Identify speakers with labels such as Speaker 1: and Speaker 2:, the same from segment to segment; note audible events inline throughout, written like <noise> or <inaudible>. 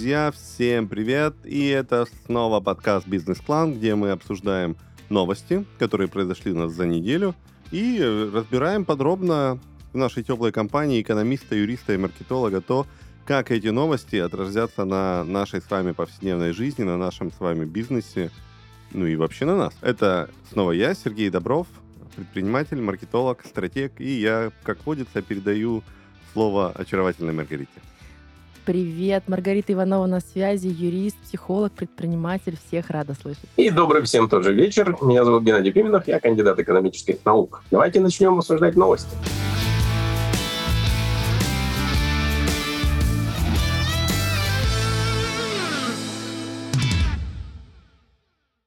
Speaker 1: друзья, всем привет! И это снова подкаст «Бизнес-клан», где мы обсуждаем новости, которые произошли у нас за неделю, и разбираем подробно в нашей теплой компании экономиста, юриста и маркетолога то, как эти новости отразятся на нашей с вами повседневной жизни, на нашем с вами бизнесе, ну и вообще на нас. Это снова я, Сергей Добров, предприниматель, маркетолог, стратег, и я, как водится, передаю слово очаровательной Маргарите.
Speaker 2: Привет, Маргарита Иванова на связи, юрист, психолог, предприниматель. Всех рада слышать.
Speaker 3: И добрый всем тоже вечер. Меня зовут Геннадий Пименов, я кандидат экономических наук. Давайте начнем обсуждать новости.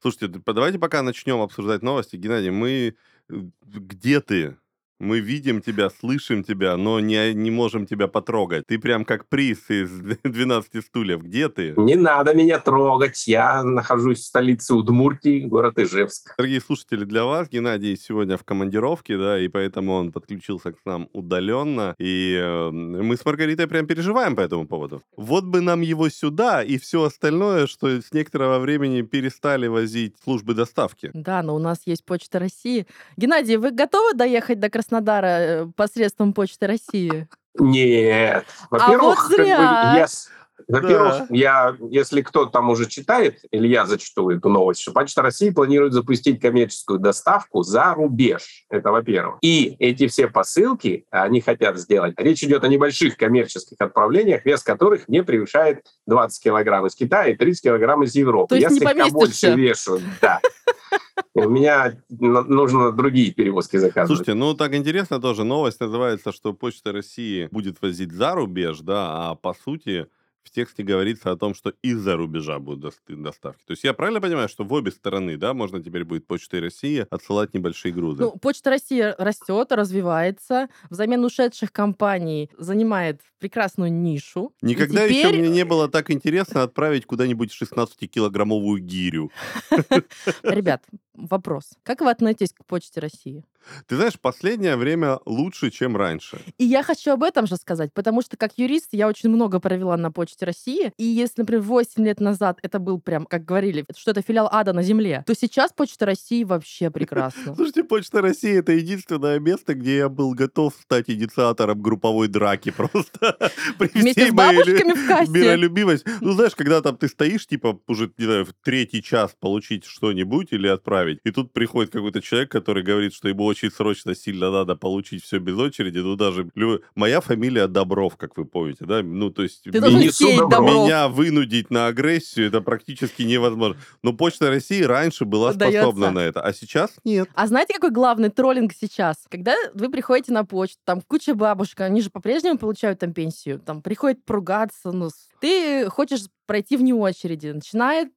Speaker 1: Слушайте, давайте пока начнем обсуждать новости. Геннадий, мы... Э, где ты? Мы видим тебя, слышим тебя, но не, не можем тебя потрогать. Ты прям как приз из <laughs> 12 стульев. Где ты?
Speaker 3: Не надо меня трогать. Я нахожусь в столице Удмуртии, город Ижевск.
Speaker 1: Дорогие слушатели, для вас Геннадий сегодня в командировке, да, и поэтому он подключился к нам удаленно. И э, мы с Маргаритой прям переживаем по этому поводу. Вот бы нам его сюда и все остальное, что с некоторого времени перестали возить службы доставки.
Speaker 2: Да, но у нас есть Почта России. Геннадий, вы готовы доехать до Краснодара? Краснодара э, посредством Почты России?
Speaker 3: Нет.
Speaker 2: Во-первых, а вот зря. Как бы,
Speaker 3: я, во-первых, да. я, если кто там уже читает, или я зачту эту новость, что Почта России планирует запустить коммерческую доставку за рубеж. Это во-первых. И эти все посылки они хотят сделать. Речь идет о небольших коммерческих отправлениях, вес которых не превышает 20 килограмм из Китая и 30 килограмм из Европы.
Speaker 2: То есть
Speaker 3: я
Speaker 2: не слегка
Speaker 3: больше вешу. Да. У меня нужно другие перевозки заказывать.
Speaker 1: Слушайте, ну так интересно тоже. Новость называется, что Почта России будет возить за рубеж, да, а по сути в тексте говорится о том, что из-за рубежа будут доставки. То есть я правильно понимаю, что в обе стороны, да, можно теперь будет Почтой России отсылать небольшие грузы?
Speaker 2: Ну, Почта России растет, развивается, взамен ушедших компаний занимает прекрасную нишу.
Speaker 1: Никогда теперь... еще мне не было так интересно отправить куда-нибудь 16-килограммовую гирю. <laughs>
Speaker 2: Ребят, вопрос. Как вы относитесь к Почте России?
Speaker 1: Ты знаешь, последнее время лучше, чем раньше.
Speaker 2: И я хочу об этом же сказать, потому что как юрист я очень много провела на Почте России. И если, например, 8 лет назад это был прям, как говорили, что это филиал ада на земле, то сейчас Почта России вообще прекрасно. <laughs>
Speaker 1: Слушайте, Почта России — это единственное место, где я был готов стать инициатором групповой драки просто. <laughs>
Speaker 2: Вместе с бабушками в кассе.
Speaker 1: Миролюбивость. Ну, знаешь, когда там ты стоишь, типа, уже, не знаю, в третий час получить что-нибудь или отправить, и тут приходит какой-то человек, который говорит, что ему очень срочно, сильно надо получить все без очереди. Ну, даже моя фамилия Добров, как вы помните, да? Ну, то есть
Speaker 2: Ты ми-
Speaker 1: меня вынудить на агрессию, это практически невозможно. Но Почта России раньше была Удается. способна на это, а сейчас нет.
Speaker 2: А знаете, какой главный троллинг сейчас? Когда вы приходите на почту, там куча бабушек, они же по-прежнему получают там пенсию, там приходит поругаться, ну, ты хочешь пройти вне очереди, начинает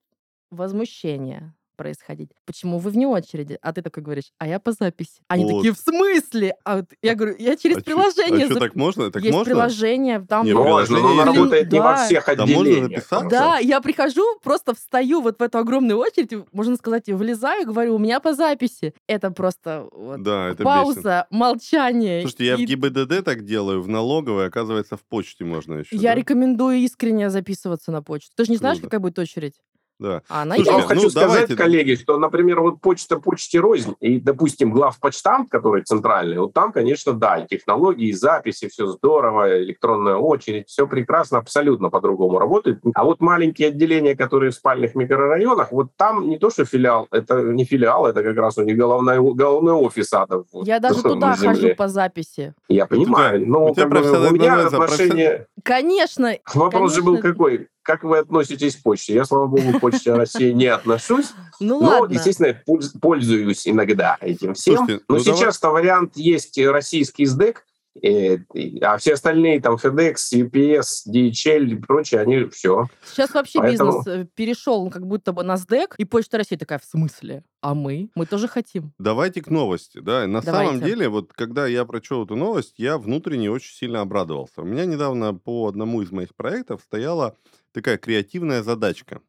Speaker 2: возмущение происходить. Почему вы вне очереди? А ты такой говоришь, а я по записи. Они вот. такие, в смысле? А вот я говорю, я через а приложение.
Speaker 1: Чё, а что, так можно? Так
Speaker 2: Есть
Speaker 1: можно?
Speaker 2: приложение, там...
Speaker 3: Не, можно, но оно работает да. не во всех отделениях.
Speaker 1: Да, можно
Speaker 2: да, я прихожу, просто встаю вот в эту огромную очередь, можно сказать, влезаю, говорю, у меня по записи. Это просто вот,
Speaker 1: да, это
Speaker 2: пауза,
Speaker 1: бесит.
Speaker 2: молчание.
Speaker 1: Слушайте, и... я в ГИБДД так делаю, в налоговой, оказывается, в почте можно еще.
Speaker 2: Я
Speaker 1: да?
Speaker 2: рекомендую искренне записываться на почту. Ты же не знаешь, Круто. какая будет очередь?
Speaker 1: Да.
Speaker 2: А она
Speaker 3: Слушай, я ну, хочу сказать, давайте... коллеги, что, например, вот почта почте рознь, и, допустим, главпочтамт, который центральный, вот там, конечно, да, и технологии, и записи, все здорово, электронная очередь, все прекрасно, абсолютно по-другому работает. А вот маленькие отделения, которые в спальных микрорайонах, вот там не то, что филиал, это не филиал, это как раз у них головной, головной офис ада.
Speaker 2: Я даже туда хожу по записи.
Speaker 3: Я понимаю, но как бы, у меня отношение...
Speaker 2: Конечно.
Speaker 3: Вопрос
Speaker 2: конечно.
Speaker 3: же был какой? Как вы относитесь к почте? Я, слава богу, к почте России не отношусь. <laughs>
Speaker 2: Ну,
Speaker 3: но,
Speaker 2: ладно.
Speaker 3: естественно, пользуюсь иногда этим всем. Слушайте, но ну, сейчас-то давай... вариант есть российский СДЭК, и, а все остальные, там, FedEx, UPS, DHL и прочее, они все.
Speaker 2: Сейчас вообще Поэтому... бизнес э, перешел как будто бы на СДЭК, и Почта России такая, в смысле? А мы? Мы тоже хотим.
Speaker 1: Давайте к новости, да. На
Speaker 2: Давайте.
Speaker 1: самом деле, вот когда я прочел эту новость, я внутренне очень сильно обрадовался. У меня недавно по одному из моих проектов стояла такая креативная задачка.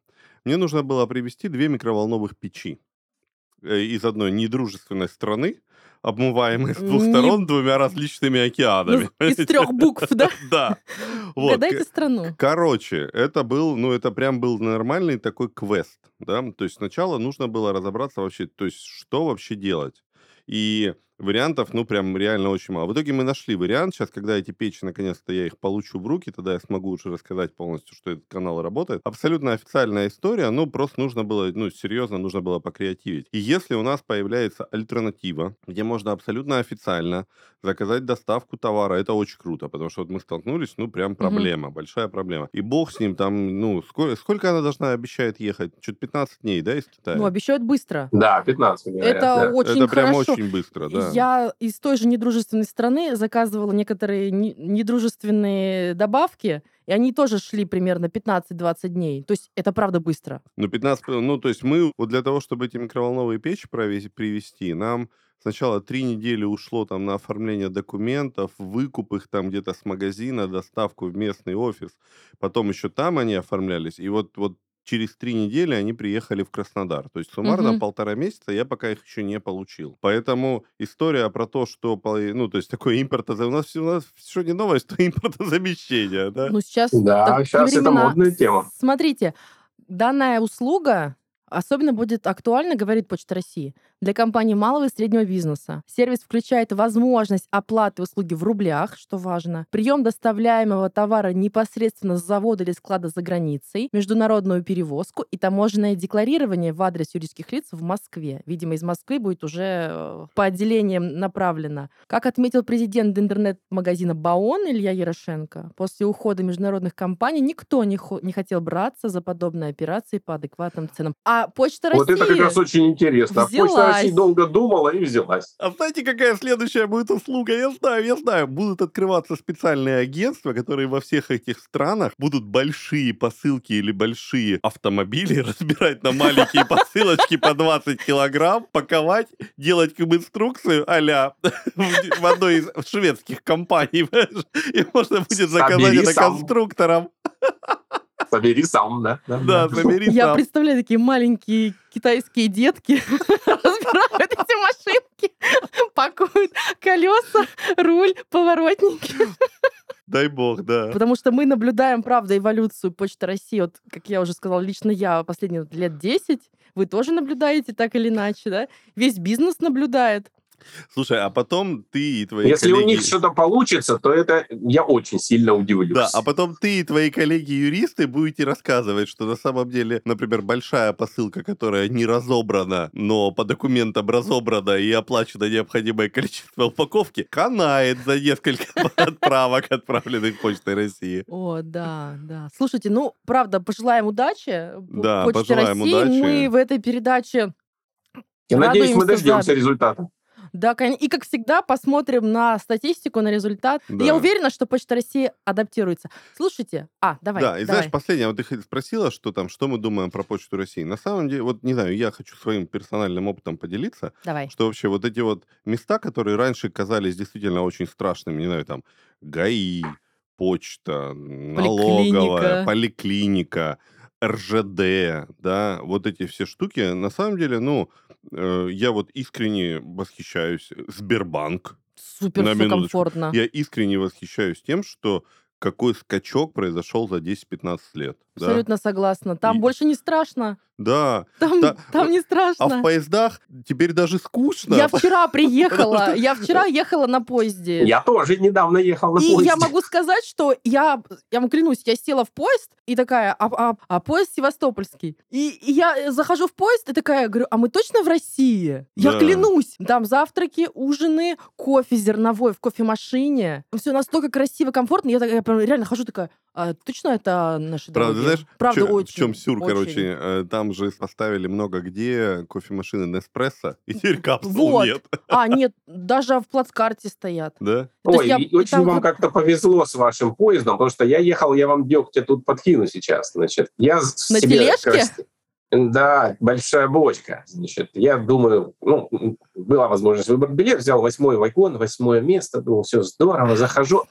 Speaker 1: Мне нужно было привезти две микроволновых печи э, из одной недружественной страны, обмываемый с двух
Speaker 2: Не-
Speaker 1: сторон двумя различными океанами.
Speaker 2: Ну, из трех букв, да? <laughs>
Speaker 1: Да. Вот.
Speaker 2: Угадайте страну.
Speaker 1: Короче, это был, ну, это прям был нормальный такой квест, да, то есть сначала нужно было разобраться вообще, то есть что вообще делать. И вариантов, ну, прям реально очень мало. В итоге мы нашли вариант. Сейчас, когда эти печи, наконец-то, я их получу в руки, тогда я смогу уже рассказать полностью, что этот канал работает. Абсолютно официальная история, ну, просто нужно было, ну, серьезно, нужно было покреативить. И если у нас появляется альтернатива, где можно абсолютно официально заказать доставку товара, это очень круто, потому что вот мы столкнулись, ну, прям проблема, большая проблема. И бог с ним там, ну, сколько, сколько она должна, обещает ехать? Чуть 15 дней, да, из Китая?
Speaker 2: Ну, обещают быстро.
Speaker 3: Да, 15 говорят,
Speaker 2: Это
Speaker 3: да.
Speaker 2: очень
Speaker 1: это прям
Speaker 2: хорошо.
Speaker 1: очень быстро, да.
Speaker 2: Я из той же недружественной страны заказывала некоторые не- недружественные добавки, и они тоже шли примерно 15-20 дней. То есть это правда быстро.
Speaker 1: Ну, 15, п- ну, то есть мы вот для того, чтобы эти микроволновые печи привезти, нам сначала три недели ушло там на оформление документов, выкуп их там где-то с магазина, доставку в местный офис, потом еще там они оформлялись, и вот, вот через три недели они приехали в Краснодар. То есть суммарно
Speaker 2: Мгм.
Speaker 1: полтора месяца я пока их еще не получил. Поэтому история про то, что, по- ну, то есть такое импортоза... У нас, у нас что не новость, то <laughs> импортозамещение, да?
Speaker 2: Ну, сейчас
Speaker 3: Да, щас это
Speaker 2: времена.
Speaker 3: модная тема.
Speaker 2: Смотрите, данная услуга особенно будет актуальна, говорит Почта России, для компаний малого и среднего бизнеса. Сервис включает возможность оплаты услуги в рублях, что важно, прием доставляемого товара непосредственно с завода или склада за границей, международную перевозку и таможенное декларирование в адрес юридических лиц в Москве. Видимо, из Москвы будет уже э, по отделениям направлено. Как отметил президент интернет-магазина Баон Илья Ярошенко, после ухода международных компаний никто не, хо- не хотел браться за подобные операции по адекватным ценам. А Почта
Speaker 3: Вот это как
Speaker 2: России...
Speaker 3: раз очень интересно. Почта России долго думала и взялась.
Speaker 1: А знаете, какая следующая будет услуга? Я знаю, я знаю. Будут открываться специальные агентства, которые во всех этих странах будут большие посылки или большие автомобили <laughs> разбирать на маленькие посылочки по 20 килограмм, паковать, делать как бы инструкцию а в одной из шведских компаний. И можно будет заказать
Speaker 3: Собери
Speaker 1: это
Speaker 3: сам.
Speaker 1: конструкторам.
Speaker 3: Собери сам, да?
Speaker 1: Да, забери
Speaker 2: Я
Speaker 1: сам.
Speaker 2: представляю такие маленькие китайские детки <laughs> разбирают эти машинки, пакуют колеса, руль, поворотники.
Speaker 1: Дай бог, да.
Speaker 2: Потому что мы наблюдаем, правда, эволюцию Почты России. Вот, как я уже сказала, лично я последние лет 10. Вы тоже наблюдаете так или иначе, да? Весь бизнес наблюдает.
Speaker 1: Слушай, а потом ты и твои
Speaker 3: Если у
Speaker 1: коллеги...
Speaker 3: них что-то получится, то это я очень сильно удивлюсь.
Speaker 1: Да, а потом ты и твои коллеги-юристы будете рассказывать, что на самом деле, например, большая посылка, которая не разобрана, но по документам разобрана и оплачено необходимое количество упаковки, канает за несколько <laughs> отправок, отправленных Почтой России.
Speaker 2: О, да, да. Слушайте, ну, правда, пожелаем удачи П-
Speaker 1: Да,
Speaker 2: Почте
Speaker 1: пожелаем
Speaker 2: России.
Speaker 1: удачи.
Speaker 2: Мы в этой передаче
Speaker 3: Я надеюсь, мы дождемся результата.
Speaker 2: Да, и как всегда посмотрим на статистику, на результат.
Speaker 1: Да.
Speaker 2: Я уверена, что Почта России адаптируется. Слушайте, а, давай,
Speaker 1: да, и
Speaker 2: давай.
Speaker 1: знаешь, последнее, вот ты спросила, что там, что мы думаем про Почту России. На самом деле, вот не знаю, я хочу своим персональным опытом поделиться.
Speaker 2: давай.
Speaker 1: что вообще вот эти вот места, которые раньше казались действительно очень страшными, не знаю, там ГАИ, почта, налоговая, поликлиника, РЖД, да, вот эти все штуки, на самом деле, ну, э, я вот искренне восхищаюсь. Сбербанк.
Speaker 2: Супер
Speaker 1: на
Speaker 2: все комфортно.
Speaker 1: Я искренне восхищаюсь тем, что какой скачок произошел за 10-15 лет. Да.
Speaker 2: Абсолютно согласна. Там
Speaker 1: И-
Speaker 2: больше не страшно.
Speaker 1: Да.
Speaker 2: Там,
Speaker 1: Да,
Speaker 2: там не
Speaker 1: А
Speaker 2: страшно.
Speaker 1: в поездах теперь даже скучно.
Speaker 2: Я вчера <laughs> приехала, я вчера ехала на поезде.
Speaker 3: Я тоже недавно ехал на
Speaker 2: И
Speaker 3: поезде.
Speaker 2: я могу сказать, что я, я вам клянусь, я села в поезд и такая, а, а- а поезд Севастопольский. И, и я захожу в поезд и такая, говорю, а мы точно в России? Я
Speaker 1: Да.
Speaker 2: клянусь. Там завтраки, ужины, кофе зерновой в кофемашине. Все настолько красиво, комфортно. Я, так- я прям реально хожу такая, а точно это наши
Speaker 1: Правда,
Speaker 2: дороги?»
Speaker 1: знаешь,
Speaker 2: Правда,
Speaker 1: в чё-
Speaker 2: очень.
Speaker 1: в чем сюр,
Speaker 2: очень.
Speaker 1: короче, э, там же поставили много где кофемашины Неспрессо, и теперь капсул
Speaker 2: Вот.
Speaker 1: нет,
Speaker 2: А, нет, даже в плацкарте стоят.
Speaker 1: да?
Speaker 2: То
Speaker 3: Ой,
Speaker 2: я-
Speaker 3: и
Speaker 2: и
Speaker 3: очень
Speaker 2: там
Speaker 3: вам
Speaker 2: как-
Speaker 3: как-то повезло с вашим поездом, потому что я ехал, я вам дегтя тут подкину сейчас. Значит, я
Speaker 2: На
Speaker 3: себе
Speaker 2: тележке?
Speaker 3: раз- Да, большая бочка. Значит, я думаю, ну, была возможность выбрать билет, взял восьмой вагон, восьмое место, думал, все здорово, захожу.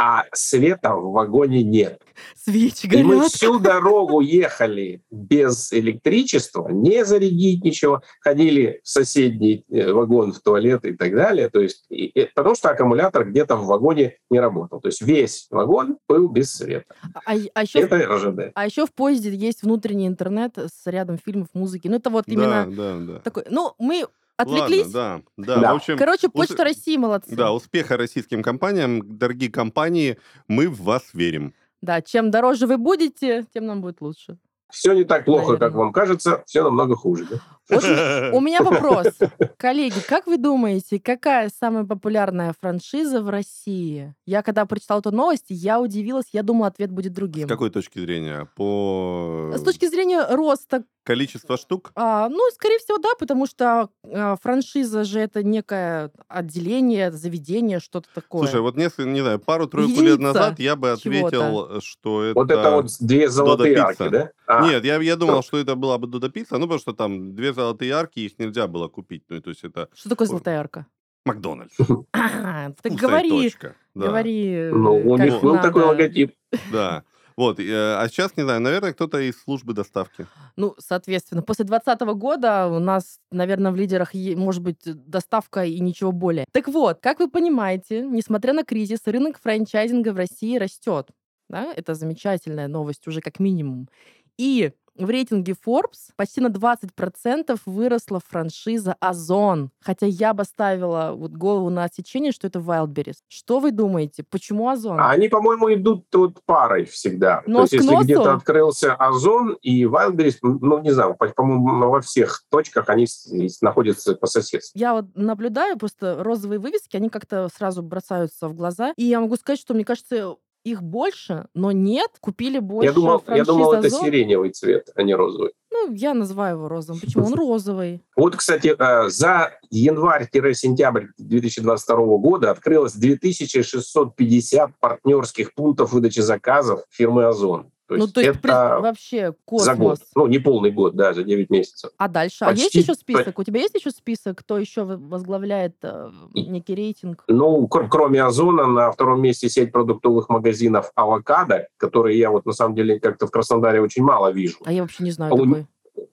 Speaker 3: А света в вагоне нет.
Speaker 2: Свечи
Speaker 3: И мы
Speaker 2: горят.
Speaker 3: всю дорогу ехали без электричества, не зарядить ничего, ходили в соседний э, вагон, в туалет и так далее. То есть, и- и- потому что аккумулятор где-то в вагоне не работал. То есть весь вагон был без света.
Speaker 2: А, а еще,
Speaker 3: Это РЖД.
Speaker 2: а еще в поезде есть внутренний интернет с рядом фильмов, музыки. Ну, это вот
Speaker 1: Да,
Speaker 2: именно
Speaker 1: да, да.
Speaker 2: такой... Ну, мы
Speaker 1: Ладно,
Speaker 2: отвлеклись.
Speaker 1: да, да.
Speaker 3: Да.
Speaker 1: В общем,
Speaker 2: Короче,
Speaker 1: ус-
Speaker 2: Почта России молодцы.
Speaker 1: Да, успеха российским компаниям. Дорогие компании, мы в вас верим.
Speaker 2: Да, чем дороже вы будете, тем нам будет лучше.
Speaker 3: Все не так плохо, как
Speaker 2: Наверное.
Speaker 3: вам кажется, все намного хуже. да?
Speaker 2: У меня вопрос. Коллеги, как вы думаете, какая самая популярная франшиза в России? Я когда прочитала эту новость, я удивилась, я думала, ответ будет
Speaker 1: С
Speaker 2: другим.
Speaker 1: какой точки зрения? По
Speaker 2: С точки зрения роста,
Speaker 1: количеству штук?
Speaker 2: а, ну, скорее всего, да, потому что а, франшиза же это некое отделение, заведение, что-то такое.
Speaker 1: Слушай, вот несколько, не знаю, пару-тройку лет назад я бы ответил, что это...
Speaker 3: Вот это вот две золотые арки, да? А,
Speaker 1: Нет, я, я думал, что это была бы Додо Пицца, ну, потому что там две золотые арки, их нельзя было купить. Ну, то есть это
Speaker 2: Что такое золотая арка?
Speaker 1: Макдональдс.
Speaker 2: А, так говори, говори.
Speaker 3: Ну, у них был такой логотип.
Speaker 1: Да. Вот, э, а сейчас, не знаю, наверное, кто-то из службы доставки.
Speaker 2: Ну, соответственно, после 2020 года у нас, наверное, в лидерах может быть доставка и ничего более. Так вот, как вы понимаете, несмотря на кризис, рынок франчайзинга в России растет. Да? Это замечательная новость уже как минимум. И в рейтинге Forbes почти на 20% выросла франшиза Озон. Хотя я бы ставила вот голову на отсечение, что это Wildberries. Что вы думаете? Почему Озон?
Speaker 3: Они, по-моему, идут вот парой всегда.
Speaker 2: Нос
Speaker 3: То есть, если где-то открылся Озон и Wildberries, ну, не знаю, по- по-моему, во всех точках они находятся по соседству.
Speaker 2: Я вот наблюдаю, просто розовые вывески, они как-то сразу бросаются в глаза. И я могу сказать, что, мне кажется, их больше, но нет, купили больше
Speaker 3: Я думал, я думал, это сиреневый цвет, а не розовый.
Speaker 2: Ну, я называю его розовым. <laughs> Почему? Он розовый.
Speaker 3: Вот, кстати, э, за январь-сентябрь 2022 года открылось 2650 партнерских пунктов выдачи заказов фирмы «Озон». То
Speaker 2: ну,
Speaker 3: есть
Speaker 2: то есть
Speaker 3: это
Speaker 2: при- вообще
Speaker 3: за год.
Speaker 2: космос.
Speaker 3: Ну, не полный год, да, за 9 месяцев.
Speaker 2: А дальше? а есть
Speaker 3: Почти
Speaker 2: еще список? У тебя есть еще список, кто еще возглавляет э, некий рейтинг?
Speaker 3: Ну, кр- кроме Озона, на втором месте сеть продуктовых магазинов «Авокадо», которые я вот на самом деле как-то в Краснодаре очень мало вижу.
Speaker 2: А я вообще не знаю
Speaker 3: А у
Speaker 2: такой.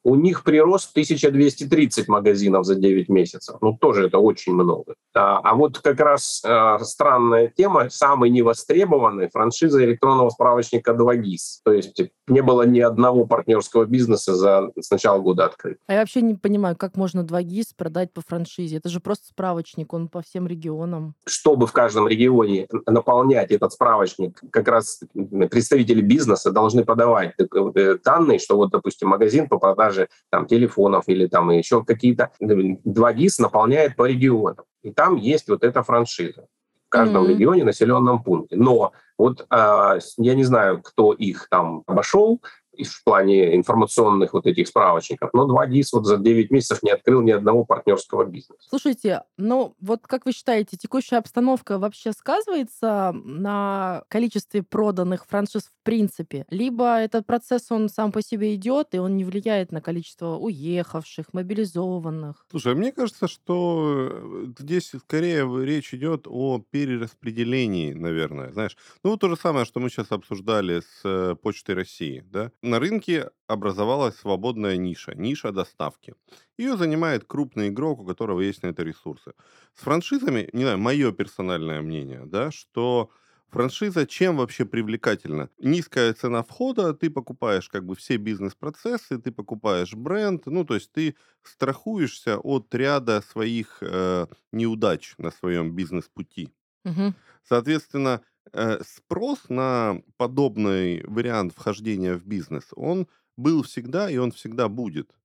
Speaker 3: У них прирост 1230 магазинов за 9 месяцев. Ну, тоже это очень много. А, а вот как раз э, странная тема, самый невостребованный франшиза электронного справочника 2GIS. То есть не было ни одного партнерского бизнеса за с начала года открыт.
Speaker 2: А я вообще не понимаю, как можно 2 ГИС продать по франшизе. Это же просто справочник, он по всем регионам.
Speaker 3: Чтобы в каждом регионе наполнять этот справочник, как раз представители бизнеса должны подавать э, данные, что вот, допустим, магазин по продаже там, телефонов или там еще какие-то 2GIS наполняет по регионам. И там есть вот эта франшиза в каждом
Speaker 2: Мгм.
Speaker 3: регионе, населенном пункте. Но вот с- я не знаю, кто их там обошел в плане информационных вот этих справочников, но 2GIS вот за 9 месяцев не открыл ни одного партнерского бизнеса.
Speaker 2: Слушайте, ну вот как вы считаете, текущая обстановка вообще сказывается на количестве проданных франшиз в принципе? Либо этот процесс, он сам по себе идет, и он не влияет на количество уехавших, мобилизованных?
Speaker 1: Слушай, мне кажется, что э, здесь скорее речь идет о перераспределении, наверное. Знаешь, ну вот то же самое, что мы сейчас обсуждали с э, Почтой России. Да? На рынке образовалась свободная ниша, ниша доставки. Ее занимает крупный игрок, у которого есть на это ресурсы. С франшизами, не знаю, мое персональное мнение, да, что Франшиза чем вообще привлекательна? Низкая цена входа, ты покупаешь как бы все бизнес-процессы, ты покупаешь бренд, ну, то есть ты страхуешься от ряда своих э, неудач на своем бизнес-пути.
Speaker 2: Мгм.
Speaker 1: Соответственно, спрос на подобный вариант вхождения в бизнес, он был всегда и он всегда будет.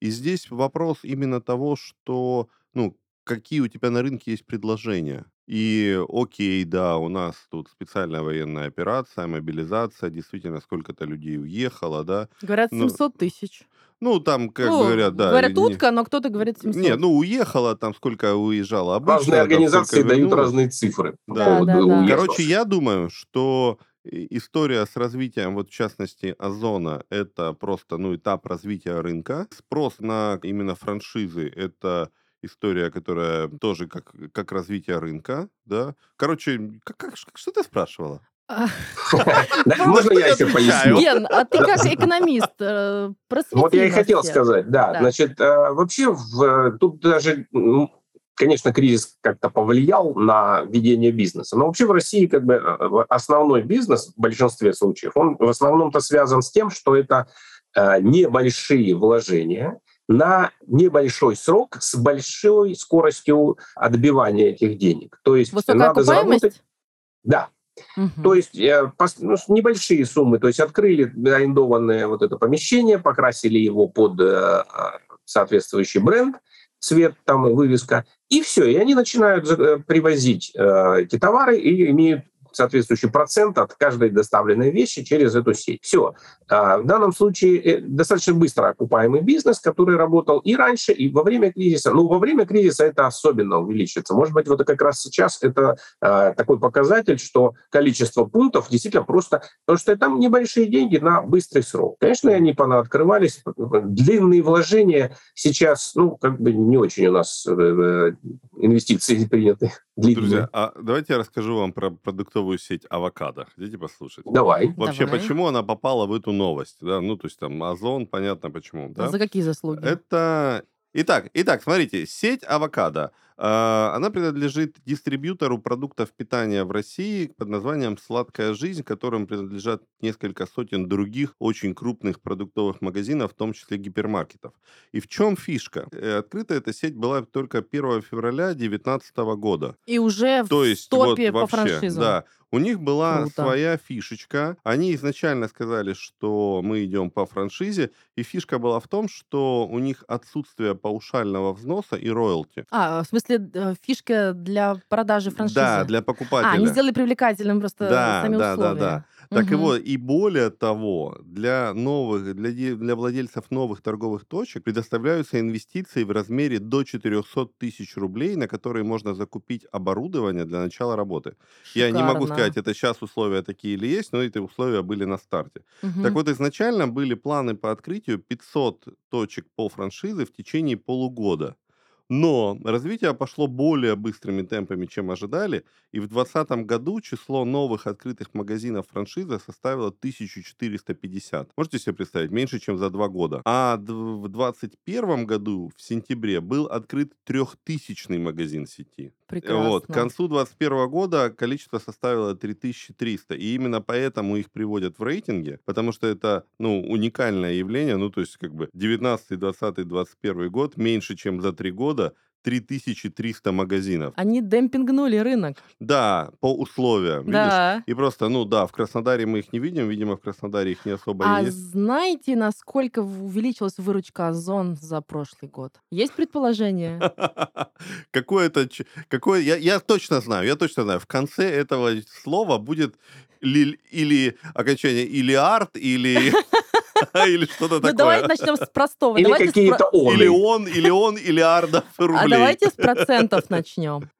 Speaker 1: И здесь вопрос именно того, что, ну, какие у тебя на рынке есть предложения. И окей, да, у нас тут специальная военная операция, мобилизация, действительно сколько-то людей уехало, да.
Speaker 2: Говорят,
Speaker 1: Ну,
Speaker 2: 700 тысяч.
Speaker 1: Ну, там, как
Speaker 2: Ну,
Speaker 1: говорят, да.
Speaker 2: говорят
Speaker 1: не-
Speaker 2: утка, но кто-то говорит 700.
Speaker 1: Не, ну уехало, там сколько уезжало обычно.
Speaker 3: Разные
Speaker 1: там
Speaker 3: организации
Speaker 1: сколько
Speaker 3: дают разные цифры
Speaker 1: Да.
Speaker 2: Да, да, да.
Speaker 1: Короче, я думаю, что история с развитием, вот в частности, Озона, это просто, ну, этап развития рынка. Спрос на именно франшизы, это история, которая тоже как, как развитие рынка, да. Короче, как, как, что ты спрашивала?
Speaker 2: А, <laughs> <laughs>
Speaker 3: Можно я еще поясню?
Speaker 2: Ген, а ты как экономист, э,
Speaker 3: Вот я и хотел сказать, да. Значит, э, вообще в, тут даже, ну, конечно, кризис как-то повлиял на ведение бизнеса. Но вообще в России как бы э, основной бизнес в большинстве случаев, он в основном-то связан с тем, что это э, небольшие вложения на небольшой срок с большой скоростью отбивания этих денег. То есть
Speaker 2: Высокая
Speaker 3: надо заработать... Да,
Speaker 2: Мгм.
Speaker 3: то есть э, ну, небольшие суммы, то есть открыли арендованное вот это помещение, покрасили его под э, соответствующий бренд, цвет там вывеска, и все, и они начинают э, привозить эти товары и имеют соответствующий процент от каждой доставленной вещи через эту сеть. Все. В данном случае э, достаточно быстро окупаемый бизнес, который работал и раньше, и во время кризиса. Ну, во время кризиса это особенно увеличится. Может быть, вот как раз сейчас это э, такой показатель, что количество пунктов действительно просто... Потому что там небольшие деньги на быстрый срок. Конечно, они открывались. Длинные вложения сейчас, ну, как бы не очень у нас э, э, инвестиции <laughs> приняты. Длинные.
Speaker 1: Друзья, а давайте я расскажу вам про продуктовую сеть авокадо. Хотите послушать?
Speaker 3: Давай.
Speaker 1: Вообще,
Speaker 2: Давай.
Speaker 1: почему она попала в эту новость? Да? Ну, то есть там Озон, понятно почему. Да?
Speaker 2: За какие заслуги?
Speaker 1: Это... Итак, итак, смотрите, сеть авокадо. э, Она принадлежит дистрибьютору продуктов питания в России под названием «Сладкая жизнь», которым принадлежат несколько сотен других очень крупных продуктовых магазинов, в том числе гипермаркетов. И в чем фишка? Э, Открыта эта сеть была только 1 февраля 2019 года.
Speaker 2: И уже в
Speaker 1: То есть вот
Speaker 2: топе по
Speaker 1: вообще,
Speaker 2: франшизам.
Speaker 1: да, у них была
Speaker 2: Круто.
Speaker 1: своя фишечка. Они изначально сказали, что мы идем по франшизе, и фишка была в том, что у них отсутствие паушального взноса и роялти.
Speaker 2: А, в смысле, э, фишка для продажи франшизы?
Speaker 1: Да, для покупателя.
Speaker 2: А, они сделали привлекательным просто
Speaker 1: Да,
Speaker 2: сами
Speaker 1: да, да,
Speaker 2: условия.
Speaker 1: да. Так и
Speaker 2: Мгм.
Speaker 1: вот, и более того, для новых, для, для владельцев новых торговых точек предоставляются инвестиции в размере до 400 тысяч рублей, на которые можно закупить оборудование для начала работы. Я не могу
Speaker 2: Шикарно.
Speaker 1: сказать, это сейчас условия такие или есть, но эти условия были на старте.
Speaker 2: Мгм.
Speaker 1: Так вот, изначально были планы по открытию 500 точек по франшизе в течение полугода. Но развитие пошло более быстрыми темпами, чем ожидали, и в 2020 году число новых открытых магазинов франшизы составило 1450. Можете себе представить, меньше, чем за два года. А в 2021 году, в сентябре, был открыт трехтысячный магазин сети.
Speaker 2: Прекрасно.
Speaker 1: Вот, к концу 2021 года количество составило 3300, и именно поэтому их приводят в рейтинге, потому что это, ну, уникальное явление, ну, то есть, как бы, 19, 20, 21 год, меньше, чем за три года, 3300 магазинов.
Speaker 2: Они демпингнули рынок.
Speaker 1: Да, по условиям, видишь?
Speaker 2: Да.
Speaker 1: И просто, ну да, в Краснодаре мы их не видим, видимо, в Краснодаре их не особо
Speaker 2: А
Speaker 1: есть.
Speaker 2: знаете, насколько увеличилась выручка Озон за прошлый год? Есть предположение?
Speaker 1: Какое-то... <laughs> Какое... Я, точно знаю, я точно знаю. В конце этого слова будет ли- или окончание илиард, или... <laughs> <laughs> Или что-то
Speaker 2: Ну,
Speaker 1: такое.
Speaker 2: давайте начнем с простого.
Speaker 3: Или какие-то оны.
Speaker 1: Или он, или он, илиардов рублей.
Speaker 2: А давайте с процентов <laughs> начнем.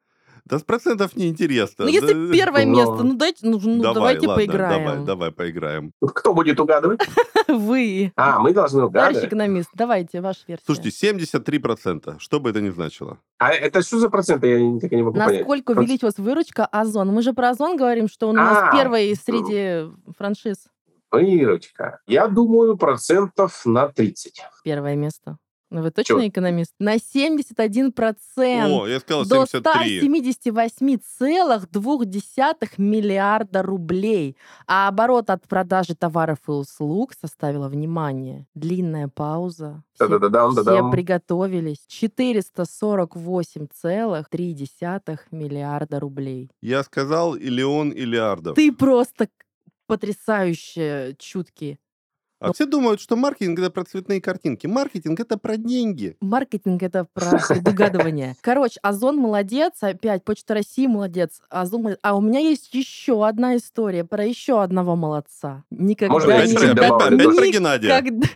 Speaker 1: Да с процентов неинтересно.
Speaker 2: Ну, если
Speaker 1: Да-
Speaker 2: первое
Speaker 3: Но-
Speaker 2: место, ну дайте, ну, ну,
Speaker 1: Давай,
Speaker 2: давайте
Speaker 1: ладно,
Speaker 2: поиграем.
Speaker 1: Давай, давай поиграем.
Speaker 3: Кто будет угадывать? <laughs>
Speaker 2: Вы,
Speaker 3: А, мы должны
Speaker 2: товарищ
Speaker 3: угадывать.
Speaker 2: экономист, давайте, ваша версия.
Speaker 1: Слушайте, 73%, что бы это ни значило.
Speaker 3: А это что за проценты? Я так и не могу понять.
Speaker 2: Насколько увеличилась выручка Озон? Мы же про Озон говорим, что он у нас
Speaker 3: А,
Speaker 2: первый среди франшиз.
Speaker 3: Ирочка, я думаю, процентов на 30.
Speaker 2: Первое место. Ну, вы точно
Speaker 3: Чё?
Speaker 2: экономист? На 71 процент.
Speaker 1: О, я сказал
Speaker 2: до
Speaker 1: 73.
Speaker 2: 178,2 миллиарда рублей. А оборот от продажи товаров и услуг составила, внимание, длинная пауза. Все,
Speaker 3: Да-да-да-дам,
Speaker 2: все
Speaker 3: да-дам.
Speaker 2: приготовились. 448,3 миллиарда рублей.
Speaker 1: Я сказал или он, илиардов.
Speaker 2: Ты просто потрясающе чуткий.
Speaker 1: А все думают, что маркетинг это про цветные картинки. Маркетинг это про деньги.
Speaker 2: Маркетинг это <laughs> про предугадывание. Короче, Озон молодец, опять Почта России молодец. Озон молодец. А у меня есть еще одна история про еще одного молодца. Никогда
Speaker 3: Можно я
Speaker 2: не
Speaker 1: опять, опять
Speaker 3: тоже?
Speaker 1: про <laughs> Геннадия.
Speaker 2: Никогда-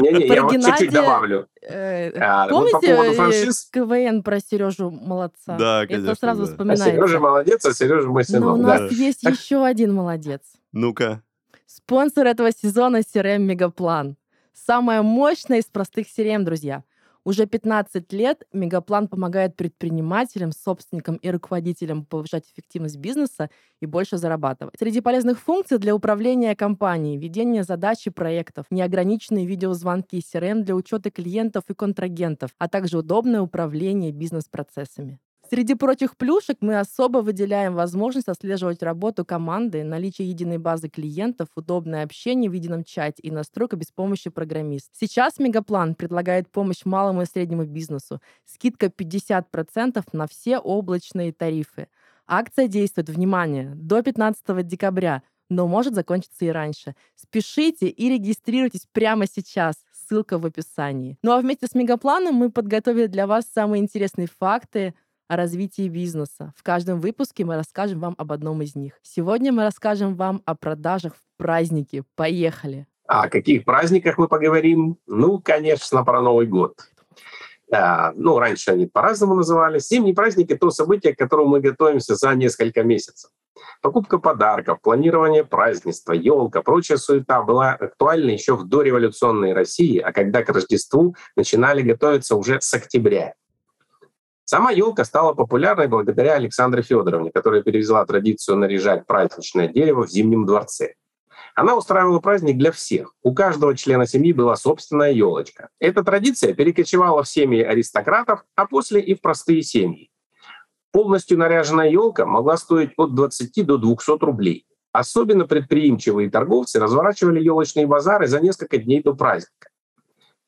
Speaker 3: Не-не, я вот чуть-чуть добавлю.
Speaker 2: э,
Speaker 3: А, по
Speaker 2: Помните? КВН про Сережу молодца?
Speaker 1: Да,
Speaker 2: Это
Speaker 1: конечно,
Speaker 2: сразу
Speaker 1: да.
Speaker 3: А
Speaker 2: вспоминается.
Speaker 3: Сережа молодец, а Сережа мой
Speaker 2: Но у
Speaker 3: сынок.
Speaker 2: нас есть еще один молодец.
Speaker 1: Ну-ка.
Speaker 2: Спонсор этого сезона CRM Мегаплан. Самая мощная из простых CRM, друзья. Уже 15 лет Мегаплан помогает предпринимателям, собственникам и руководителям повышать эффективность бизнеса и больше зарабатывать. Среди полезных функций для управления компанией, ведение задач и проектов, неограниченные видеозвонки, CRM для учета клиентов и контрагентов, а также удобное управление бизнес-процессами. Среди прочих плюшек мы особо выделяем возможность отслеживать работу команды, наличие единой базы клиентов, удобное общение в едином чате и настройка без помощи программиста. Сейчас Мегаплан предлагает помощь малому и среднему бизнесу. Скидка 50% на все облачные тарифы. Акция действует, внимание, до 15 декабря, но может закончиться и раньше. Спешите и регистрируйтесь прямо сейчас. Ссылка в описании. Ну а вместе с Мегапланом мы подготовили для вас самые интересные факты, о развитии бизнеса. В каждом выпуске мы расскажем вам об одном из них. Сегодня мы расскажем вам о продажах в праздники. Поехали!
Speaker 3: О каких праздниках мы поговорим? Ну, конечно, про Новый год. А, ну, раньше они по-разному назывались. Зимние праздники — то событие, к которому мы готовимся за несколько месяцев. Покупка подарков, планирование празднества, елка, прочая суета была актуальна еще в дореволюционной России, а когда к Рождеству начинали готовиться уже с октября. Сама елка стала популярной благодаря Александре Федоровне, которая перевезла традицию наряжать праздничное дерево в Зимнем дворце. Она устраивала праздник для всех. У каждого члена семьи была собственная елочка. Эта традиция перекочевала в семьи аристократов, а после и в простые семьи. Полностью наряженная елка могла стоить от 20 до 200 рублей. Особенно предприимчивые торговцы разворачивали елочные базары за несколько дней до праздника.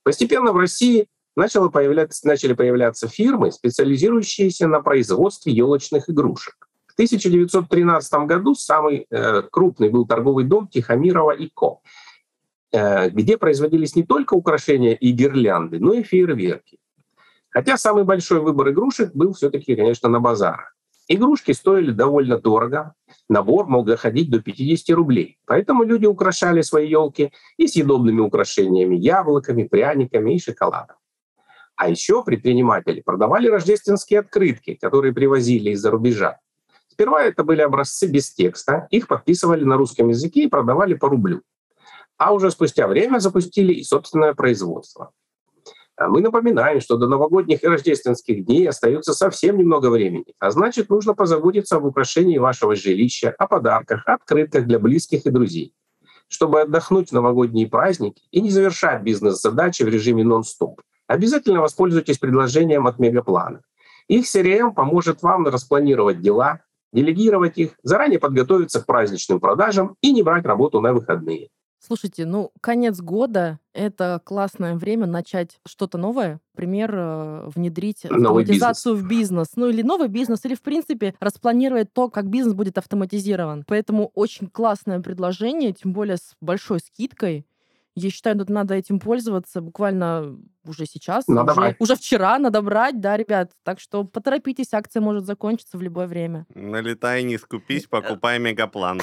Speaker 3: Постепенно в России начало появляться, начали появляться фирмы, специализирующиеся на производстве елочных игрушек. В 1913 году самый э, крупный был торговый дом Тихомирова и Ко, э, где производились не только украшения и гирлянды, но и фейерверки. Хотя самый большой выбор игрушек был все-таки, конечно, на базарах. Игрушки стоили довольно дорого, набор мог доходить до 50 рублей. Поэтому люди украшали свои елки и съедобными украшениями, яблоками, пряниками и шоколадом. А еще предприниматели продавали рождественские открытки, которые привозили из-за рубежа. Сперва это были образцы без текста, их подписывали на русском языке и продавали по рублю. А уже спустя время запустили и собственное производство. А мы напоминаем, что до новогодних и рождественских дней остается совсем немного времени, а значит, нужно позаботиться об украшении вашего жилища, о подарках, открытках для близких и друзей. Чтобы отдохнуть в новогодние праздники и не завершать бизнес-задачи в режиме нон-стоп, обязательно воспользуйтесь предложением от Мегаплана. Их CRM поможет вам распланировать дела, делегировать их, заранее подготовиться к праздничным продажам и не брать работу на выходные.
Speaker 2: Слушайте, ну, конец года — это классное время начать что-то новое. Например, э, внедрить
Speaker 3: Новый
Speaker 2: автоматизацию в бизнес. Ну, или новый бизнес, или, в принципе, распланировать то, как бизнес будет автоматизирован. Поэтому очень классное предложение, тем более с большой скидкой. Я считаю, тут надо этим пользоваться буквально уже сейчас.
Speaker 3: Надо
Speaker 2: уже,
Speaker 3: брать.
Speaker 2: уже вчера надо брать, да, ребят. Так что поторопитесь, акция может закончиться в любое время.
Speaker 1: Налетай, не скупись, покупай мегаплан.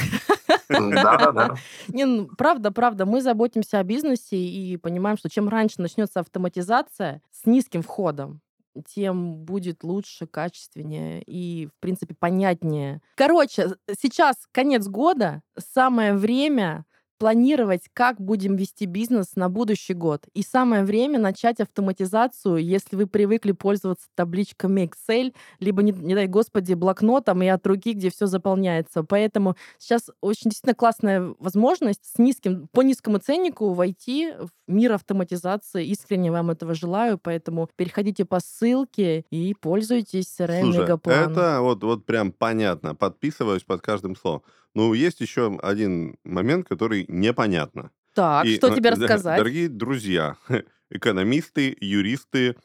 Speaker 3: Да-да-да. <laughs>
Speaker 2: Не, ну, правда, правда, мы заботимся о бизнесе и понимаем, что чем раньше начнется автоматизация с низким входом, тем будет лучше, качественнее и, в принципе, понятнее. Короче, сейчас конец года, самое время планировать, как будем вести бизнес на будущий год. И самое время начать автоматизацию, если вы привыкли пользоваться табличками Excel, либо, не, не дай господи, блокнотом и от руки, где все заполняется. Поэтому сейчас очень действительно классная возможность с низким, по низкому ценнику войти в мир автоматизации. Искренне вам этого желаю, поэтому переходите по ссылке и пользуйтесь CRM
Speaker 1: Слушай,
Speaker 2: Мегаплан.
Speaker 1: это вот, вот прям понятно. Подписываюсь под каждым словом. Но есть еще один момент, который непонятно.
Speaker 2: Так,
Speaker 1: И,
Speaker 2: что
Speaker 1: э,
Speaker 2: тебе <laughs> рассказать?
Speaker 1: Дорогие друзья, <laughs> экономисты, юристы,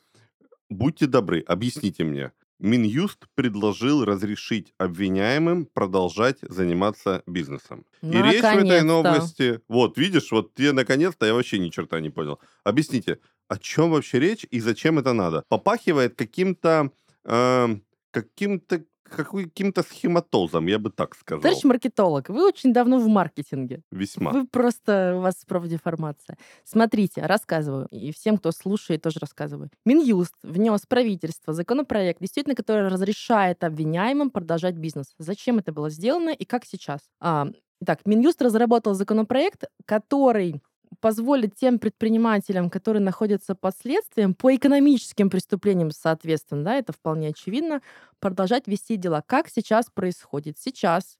Speaker 1: будьте добры, объясните мне. Минюст предложил разрешить обвиняемым продолжать заниматься бизнесом. И речь в этой новости... Вот, видишь, вот тебе наконец-то я вообще ни черта не понял. Объясните, о чем вообще речь и зачем это надо? Попахивает каким-то... эм, каким-то каким-то схематозом, я бы так сказал.
Speaker 2: Товарищ маркетолог, вы очень давно в маркетинге.
Speaker 1: Весьма.
Speaker 2: Вы просто, у вас профдеформация. Смотрите, рассказываю. И всем, кто слушает, тоже рассказываю. Минюст внес правительство законопроект, действительно, который разрешает обвиняемым продолжать бизнес. Зачем это было сделано и как сейчас? А, итак, Минюст разработал законопроект, который позволит тем предпринимателям, которые находятся под следствием, по экономическим преступлениям, соответственно, да, это вполне очевидно, продолжать вести дела. Как сейчас происходит? Сейчас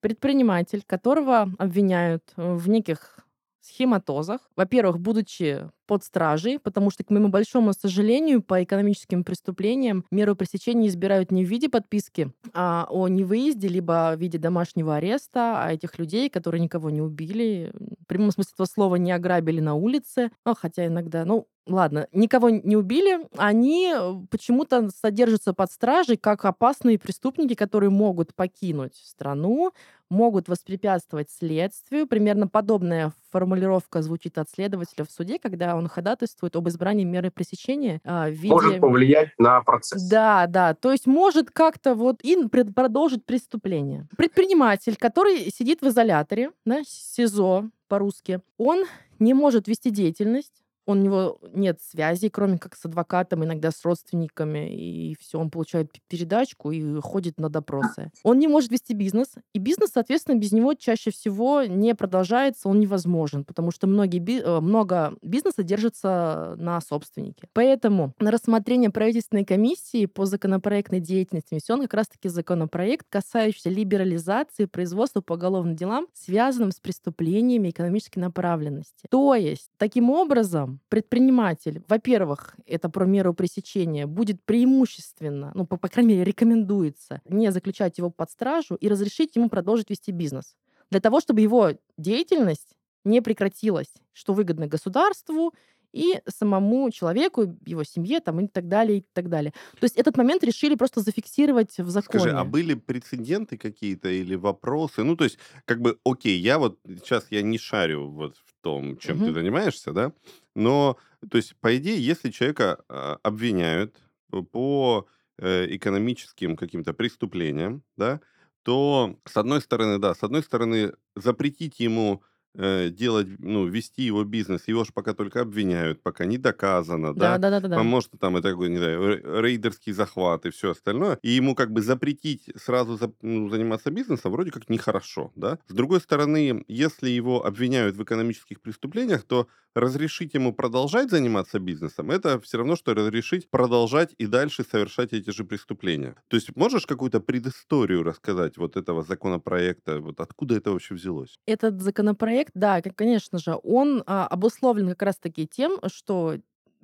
Speaker 2: предприниматель, которого обвиняют в неких схематозах. Во-первых, будучи под стражей, потому что, к моему большому сожалению, по экономическим преступлениям меру пресечения избирают не в виде подписки а о невыезде, либо в виде домашнего ареста, а этих людей, которые никого не убили, в прямом смысле этого слова не ограбили на улице, ну, хотя иногда, ну, ладно, никого не убили, они э, почему-то содержатся под стражей как опасные преступники, которые могут покинуть страну, могут воспрепятствовать следствию. Примерно подобная формулировка звучит от следователя в суде, когда он ходатайствует об избрании меры пресечения а, в виде...
Speaker 3: Может повлиять на процесс.
Speaker 2: Да, да. То есть может как-то вот и продолжить преступление. Предприниматель, который сидит в изоляторе, да, СИЗО по-русски, он не может вести деятельность, у него нет связи, кроме как с адвокатом, иногда с родственниками, и все, он получает передачку и ходит на допросы. Он не может вести бизнес, и бизнес, соответственно, без него чаще всего не продолжается, он невозможен, потому что многие, э, много бизнеса держится на собственнике. Поэтому на рассмотрение правительственной комиссии по законопроектной деятельности внесен как раз-таки законопроект, касающийся либерализации производства по уголовным делам, связанным с преступлениями экономической направленности. То есть, таким образом, предприниматель, во-первых, это про меру пресечения, будет преимущественно, ну, по, по крайней мере, рекомендуется не заключать его под стражу и разрешить ему продолжить вести бизнес. Для того, чтобы его деятельность не прекратилась, что выгодно государству и самому человеку, его семье там, и так далее, и так далее. То есть этот момент решили просто зафиксировать в законе.
Speaker 1: Скажи, а были прецеденты какие-то или вопросы? Ну, то есть, как бы, окей, я вот сейчас я не шарю вот в том, чем угу. ты занимаешься, да, но, то есть, по идее, если человека а, обвиняют по э, экономическим каким-то преступлениям, да, то, с одной стороны, да, с одной стороны, запретить ему э, делать, ну, вести его бизнес, его же пока только обвиняют, пока не доказано, да,
Speaker 2: Да, да, да, да.
Speaker 1: может, там, это не знаю, рейдерский захват и все остальное, и ему как бы запретить сразу за- ну, заниматься бизнесом вроде как нехорошо, да. С другой стороны, если его обвиняют в экономических преступлениях, то разрешить ему продолжать заниматься бизнесом, это все равно, что разрешить продолжать и дальше совершать эти же преступления. То есть можешь какую-то предысторию рассказать вот этого законопроекта, вот откуда это вообще взялось?
Speaker 2: Этот законопроект, да, конечно же, он а, обусловлен как раз-таки тем, что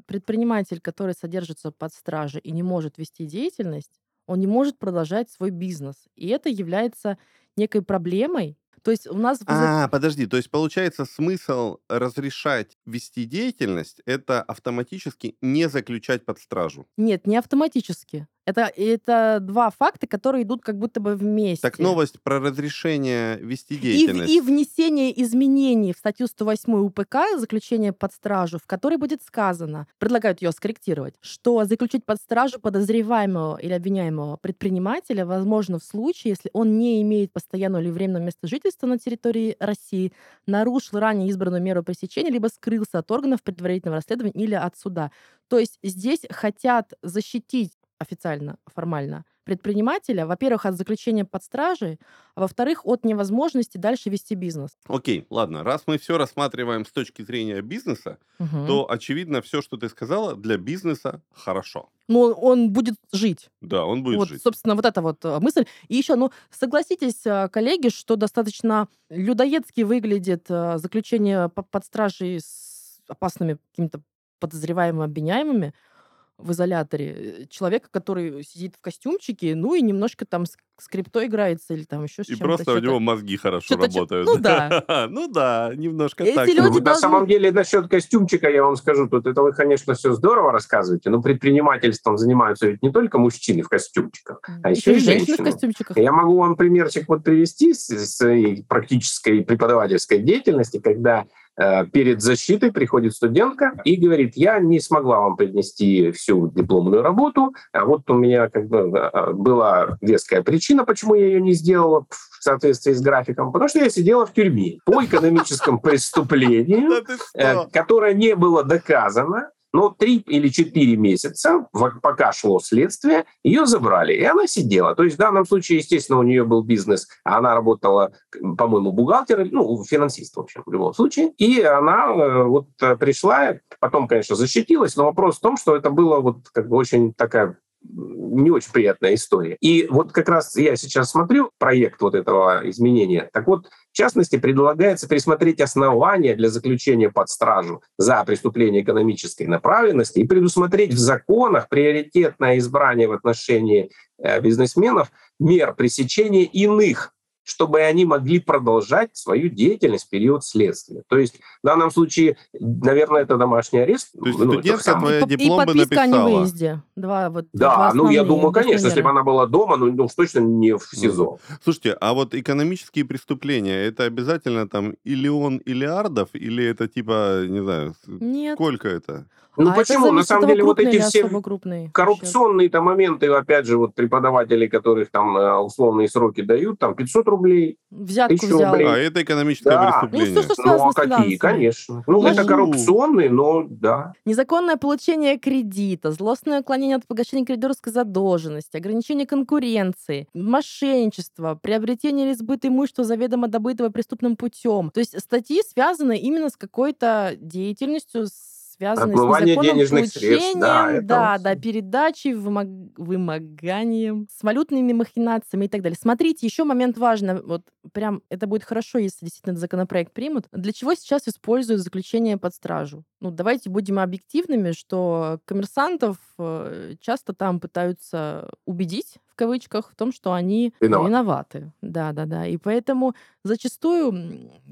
Speaker 2: предприниматель, который содержится под стражей и не может вести деятельность, он не может продолжать свой бизнес. И это является некой проблемой, то есть у нас...
Speaker 1: А, подожди, то есть получается смысл разрешать вести деятельность, это автоматически не заключать под стражу?
Speaker 2: Нет, не автоматически. Это, это два факта, которые идут как будто бы вместе.
Speaker 1: Так новость про разрешение вести деятельность.
Speaker 2: И, и внесение изменений в статью 108 УПК, заключение под стражу, в которой будет сказано, предлагают ее скорректировать, что заключить под стражу подозреваемого или обвиняемого предпринимателя возможно в случае, если он не имеет постоянного или временного места жительства на территории России, нарушил ранее избранную меру пресечения, либо скрылся от органов предварительного расследования или от суда. То есть здесь хотят защитить официально, формально, предпринимателя, во-первых, от заключения под стражей, а во-вторых, от невозможности дальше вести бизнес.
Speaker 1: Окей, ладно, раз мы все рассматриваем с точки зрения бизнеса, угу. то, очевидно, все, что ты сказала, для бизнеса хорошо.
Speaker 2: Ну, он будет жить.
Speaker 1: Да, он будет
Speaker 2: вот,
Speaker 1: жить.
Speaker 2: Собственно, вот эта вот э, мысль. И еще, ну, согласитесь, э, коллеги, что достаточно людоедски выглядит э, заключение под стражей с опасными какими-то подозреваемыми, обвиняемыми, в изоляторе э, человека, который сидит в костюмчике, ну и немножко там с скрипто играется или там еще с
Speaker 1: И просто у него мозги хорошо работают.
Speaker 2: Ну <laughs> да.
Speaker 1: ну да, немножко Эти так.
Speaker 3: Люди ну. На самом деле, насчет костюмчика я вам скажу, тут это вы, конечно, все здорово рассказываете, но предпринимательством занимаются ведь не только мужчины в костюмчиках, а еще и, женщины. в костюмчиках. Я могу вам примерчик вот привести с практической преподавательской деятельности, когда перед защитой приходит студентка и говорит, я не смогла вам принести всю дипломную работу, а вот у меня как бы э, была веская причина, почему я ее не сделала в соответствии с графиком, потому что я сидела в тюрьме по экономическому преступлению, <laughs> э, которое не было доказано, Но три или четыре месяца, пока шло следствие, ее забрали, и она сидела. То есть в данном случае, естественно, у нее был бизнес, она работала, по-моему, бухгалтером, ну, финансист, в общем, в любом случае. И она э, вот э, пришла, потом, конечно, защитилась, но вопрос в том, что это было вот как бы очень такая не очень приятная история. И вот как раз я сейчас смотрю проект вот этого изменения. Так вот, в частности, предлагается пересмотреть основания для заключения под стражу за преступление экономической направленности и предусмотреть в законах приоритетное избрание в отношении э, бизнесменов мер пресечения иных чтобы они могли продолжать свою деятельность в период следствия. То есть в данном случае, наверное, это домашний арест.
Speaker 1: То есть ну, студентка твоя диплом
Speaker 2: и
Speaker 1: бы
Speaker 2: подписка
Speaker 1: написала.
Speaker 2: о невыезде. Два, вот,
Speaker 3: да,
Speaker 2: два
Speaker 3: ну я
Speaker 2: основные
Speaker 3: думаю, конечно, если бы она была дома, ну, ну уж точно не в СИЗО.
Speaker 1: Слушайте, а вот экономические преступления, это обязательно тамиллион миллиардов или это типа, не знаю,
Speaker 2: Нет.
Speaker 1: сколько это?
Speaker 3: Ну
Speaker 2: А
Speaker 3: почему? На самом деле вот эти все
Speaker 2: крупный
Speaker 3: коррупционные-то моменты, опять же, вот преподаватели, которых там э, условные сроки дают, там 500 рублей.
Speaker 2: Взятку взял.
Speaker 3: рублей.
Speaker 1: А это экономическое
Speaker 3: Да.
Speaker 1: преступление.
Speaker 2: Ну, что, что
Speaker 3: Ну а
Speaker 2: с
Speaker 3: какие? Конечно. Ну,
Speaker 1: Ну,
Speaker 3: это коррупционные, но да.
Speaker 2: Незаконное получение кредита, злостное уклонение от погашения кредиторской задолженности, ограничение конкуренции, мошенничество, приобретение или сбыт имущества заведомо добытого преступным путем. То есть статьи связаны именно с какой-то деятельностью, связанной с
Speaker 3: Отмывание
Speaker 2: незаконным
Speaker 3: денежных средств, да, это
Speaker 2: да,
Speaker 3: вот-
Speaker 2: да, передачей, вымог- вымоганием, с валютными махинациями и так далее. Смотрите, еще момент важный. Вот прям это будет хорошо, если действительно этот законопроект примут. Для чего сейчас используют заключение под стражу? Ну, давайте будем объективными, что коммерсантов э, часто там пытаются убедить, кавычках, в том, что они
Speaker 3: Виноваты.
Speaker 2: виноваты. Да, да, да. И поэтому зачастую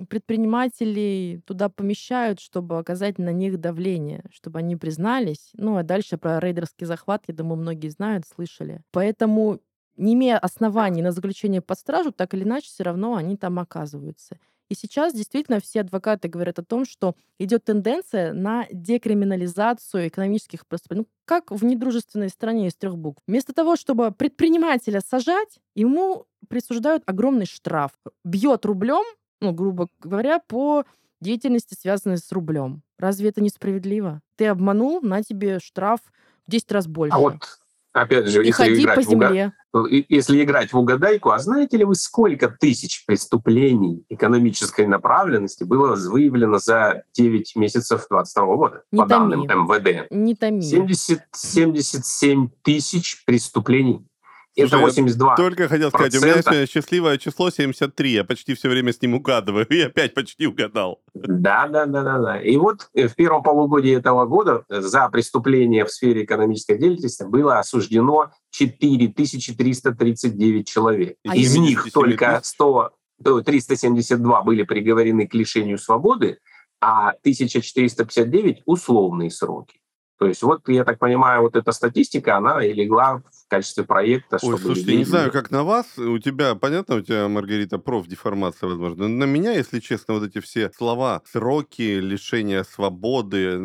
Speaker 2: предпринимателей туда помещают, чтобы оказать на них давление, чтобы они признались. Ну, а дальше про рейдерский захват, я думаю, многие знают, слышали. Поэтому не имея оснований на заключение под стражу, так или иначе, все равно они там оказываются. И сейчас действительно все адвокаты говорят о том, что идет тенденция на декриминализацию экономических преступлений. Ну, как в недружественной стране из трех букв. Вместо того, чтобы предпринимателя сажать, ему присуждают огромный штраф. Бьет рублем, ну, грубо говоря, по деятельности, связанной с рублем. Разве это несправедливо? Ты обманул, на тебе штраф в 10 раз больше.
Speaker 3: А вот опять же,
Speaker 2: И
Speaker 3: если играть,
Speaker 2: по
Speaker 3: в
Speaker 2: земле.
Speaker 3: и- если играть в угадайку, а знаете ли вы, сколько тысяч преступлений экономической направленности было выявлено за 9 месяцев 2022 года
Speaker 2: Не
Speaker 3: по данным
Speaker 2: томи.
Speaker 3: МВД?
Speaker 2: Не томи.
Speaker 3: 70, 77 тысяч преступлений.
Speaker 1: Я
Speaker 3: 82.
Speaker 1: Только хотел сказать, у меня сегодня счастливое число 73, я почти все время с ним угадываю, <laughs> и опять почти угадал.
Speaker 3: Да, да, да, да, да. И вот э, в первом полугодии этого года э, за преступления в сфере экономической деятельности было осуждено 4339 человек.
Speaker 2: А
Speaker 3: Из них
Speaker 1: 77
Speaker 3: только
Speaker 1: тысяч?
Speaker 3: 100, э, 372 были приговорены к лишению свободы, а 1459 условные сроки. То есть вот, я так понимаю, вот эта статистика, она и легла в качестве проекта, чтобы
Speaker 1: Ой, слушайте,
Speaker 3: людей-
Speaker 1: не знаю, как на вас, у тебя, понятно, у тебя, Маргарита, профдеформация, возможно, но на меня, если честно, вот эти все слова, сроки, лишения свободы,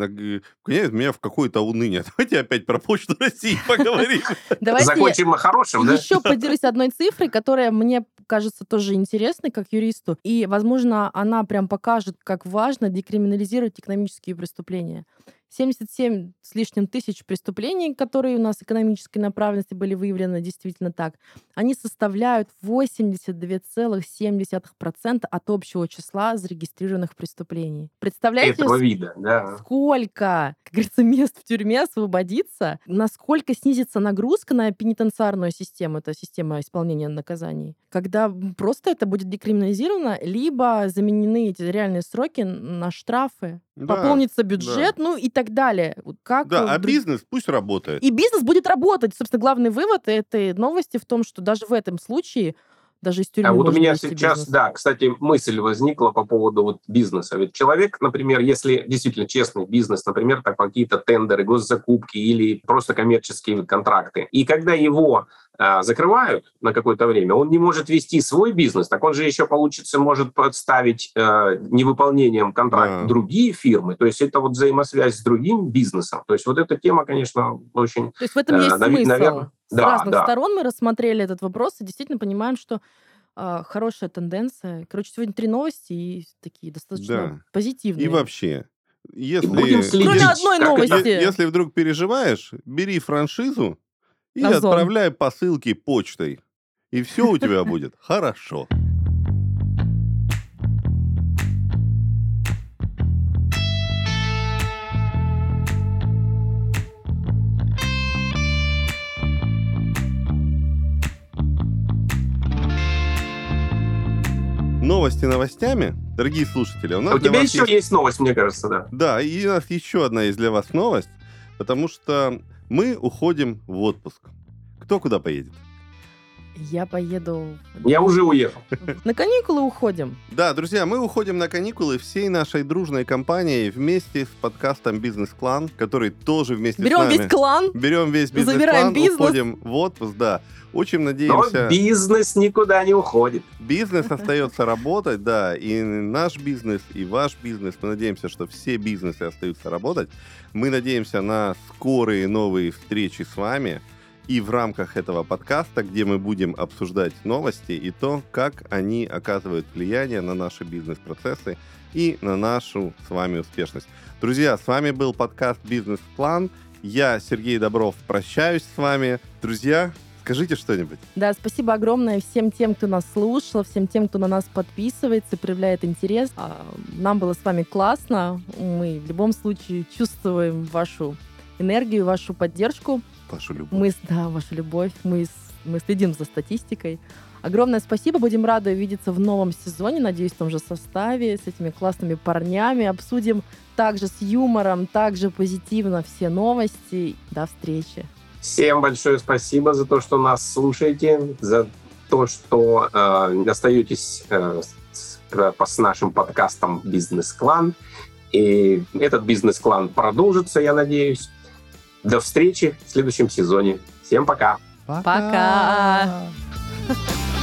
Speaker 1: вгоняют меня в какое-то уныние. <laughs> Давайте опять про Почту России поговорим. <laughs>
Speaker 2: Давайте
Speaker 3: Закончим на хорошем, да?
Speaker 2: еще поделюсь одной цифрой, которая мне кажется тоже интересной, как юристу. И, возможно, она прям покажет, как важно декриминализировать экономические преступления. 77 с лишним тысяч преступлений, которые у нас экономической направленности были выявлены действительно так, они составляют 82,7% от общего числа зарегистрированных преступлений. Представляете,
Speaker 3: Этого вида, да.
Speaker 2: сколько, как говорится, мест в тюрьме освободится, насколько снизится нагрузка на пенитенциарную систему, это система исполнения наказаний, когда просто это будет декриминализировано, либо заменены эти реальные сроки на штрафы,
Speaker 1: Да,
Speaker 2: пополнится бюджет, ну и так далее. Как
Speaker 1: Да, а
Speaker 2: друг-
Speaker 1: бизнес пусть работает.
Speaker 2: И бизнес будет работать. Собственно, главный вывод этой новости в том, что даже в этом случае даже из тюрьмы
Speaker 3: А вот у меня сейчас,
Speaker 2: бизнес.
Speaker 3: да, кстати, мысль возникла по поводу вот бизнеса. Ведь человек, например, если действительно честный бизнес, например, так какие-то тендеры, госзакупки или просто коммерческие контракты, и когда его а, закрывают на какое-то время, он не может вести свой бизнес, так он же еще, получится, может подставить а, невыполнением контракта
Speaker 1: Да.
Speaker 3: другие фирмы. То есть это вот взаимосвязь с другим бизнесом. То есть вот эта тема, конечно, очень
Speaker 2: То есть в этом
Speaker 3: Э,
Speaker 2: есть
Speaker 3: нави-
Speaker 2: смысл.
Speaker 3: наверно,
Speaker 2: С
Speaker 3: да,
Speaker 2: разных
Speaker 3: да.
Speaker 2: сторон мы рассмотрели этот вопрос и действительно понимаем, что а, хорошая тенденция. Короче, сегодня три новости и такие достаточно
Speaker 1: Да.
Speaker 2: позитивные.
Speaker 1: И вообще, Если,
Speaker 3: будем следить.
Speaker 2: Кроме одной новости.
Speaker 1: если вдруг переживаешь, бери франшизу и
Speaker 2: Озон.
Speaker 1: отправляй посылки почтой. И все у тебя будет хорошо. Новости новостями. Дорогие слушатели, у нас
Speaker 3: А У тебя еще есть новость, мне кажется, да.
Speaker 1: Да, и у нас еще одна есть для вас новость, потому что мы уходим в отпуск. Кто куда поедет?
Speaker 2: Я поеду...
Speaker 3: Я уже уехал.
Speaker 2: На каникулы уходим.
Speaker 1: Да, друзья, мы уходим на каникулы всей нашей дружной компанией вместе с подкастом «Бизнес-клан», который тоже вместе с
Speaker 2: Берем
Speaker 1: нами...
Speaker 2: весь клан.
Speaker 1: Берем весь бизнес-клан,
Speaker 2: Забираем бизнес.
Speaker 1: уходим в отпуск, да. Очень
Speaker 3: Но
Speaker 1: надеемся...
Speaker 3: бизнес никуда не уходит.
Speaker 1: Бизнес <laughs> остается работать, да, и наш бизнес, и ваш бизнес. Мы надеемся, что все бизнесы остаются работать. Мы надеемся на скорые новые встречи с вами и в рамках этого подкаста, где мы будем обсуждать новости и то, как они оказывают влияние на наши бизнес-процессы и на нашу с вами успешность. Друзья, с вами был подкаст «Бизнес-план». Я, Сергей Добров, прощаюсь с вами. Друзья, скажите что-нибудь.
Speaker 2: Да, спасибо огромное всем тем, кто нас слушал, всем тем, кто на нас подписывается, проявляет интерес. А, Нам было с вами классно. Мы в любом случае чувствуем вашу энергию, вашу поддержку.
Speaker 1: Вашу любовь.
Speaker 2: Мы, с- да, вашу любовь. Мы, мы следим за статистикой. Огромное спасибо. Будем рады увидеться в новом сезоне. Надеюсь, в том же составе, с этими классными парнями. Обсудим также с юмором, также позитивно все новости. До встречи.
Speaker 3: Всем большое спасибо за то, что нас слушаете, за то, что э, остаетесь э, с, с нашим подкастом «Бизнес-клан». И этот бизнес-клан продолжится, я надеюсь. До встречи в следующем сезоне. Всем пока!
Speaker 2: Пока.
Speaker 1: Пока. <laughs>